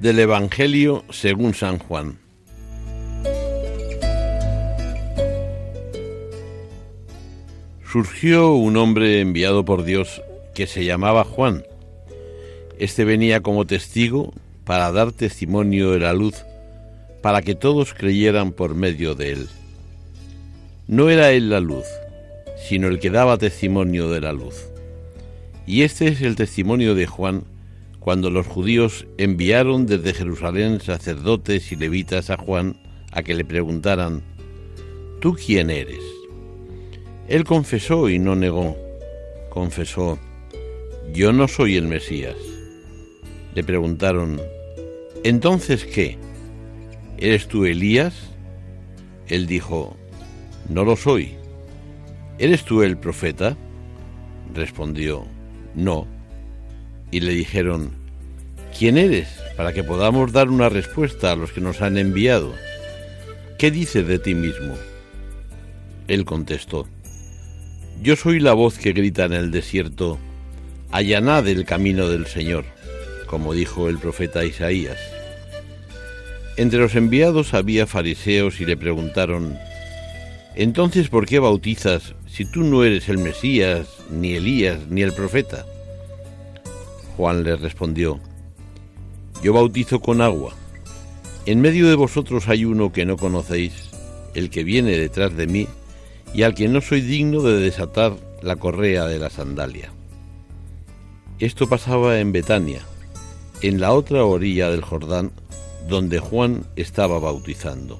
Del Evangelio según San Juan. Surgió un hombre enviado por Dios que se llamaba Juan. Este venía como testigo para dar testimonio de la luz, para que todos creyeran por medio de él. No era él la luz, sino el que daba testimonio de la luz. Y este es el testimonio de Juan, cuando los judíos enviaron desde Jerusalén sacerdotes y levitas a Juan a que le preguntaran, ¿tú quién eres? Él confesó y no negó. Confesó, yo no soy el Mesías. Le preguntaron, ¿entonces qué? ¿Eres tú Elías? Él dijo, no lo soy. ¿Eres tú el profeta? Respondió, no y le dijeron, ¿quién eres? Para que podamos dar una respuesta a los que nos han enviado. ¿Qué dices de ti mismo? Él contestó, Yo soy la voz que grita en el desierto, allanad el camino del Señor, como dijo el profeta Isaías. Entre los enviados había fariseos y le preguntaron, Entonces, ¿por qué bautizas si tú no eres el Mesías, ni Elías, ni el profeta? Juan le respondió, Yo bautizo con agua. En medio de vosotros hay uno que no conocéis, el que viene detrás de mí, y al que no soy digno de desatar la correa de la sandalia. Esto pasaba en Betania, en la otra orilla del Jordán, donde Juan estaba bautizando.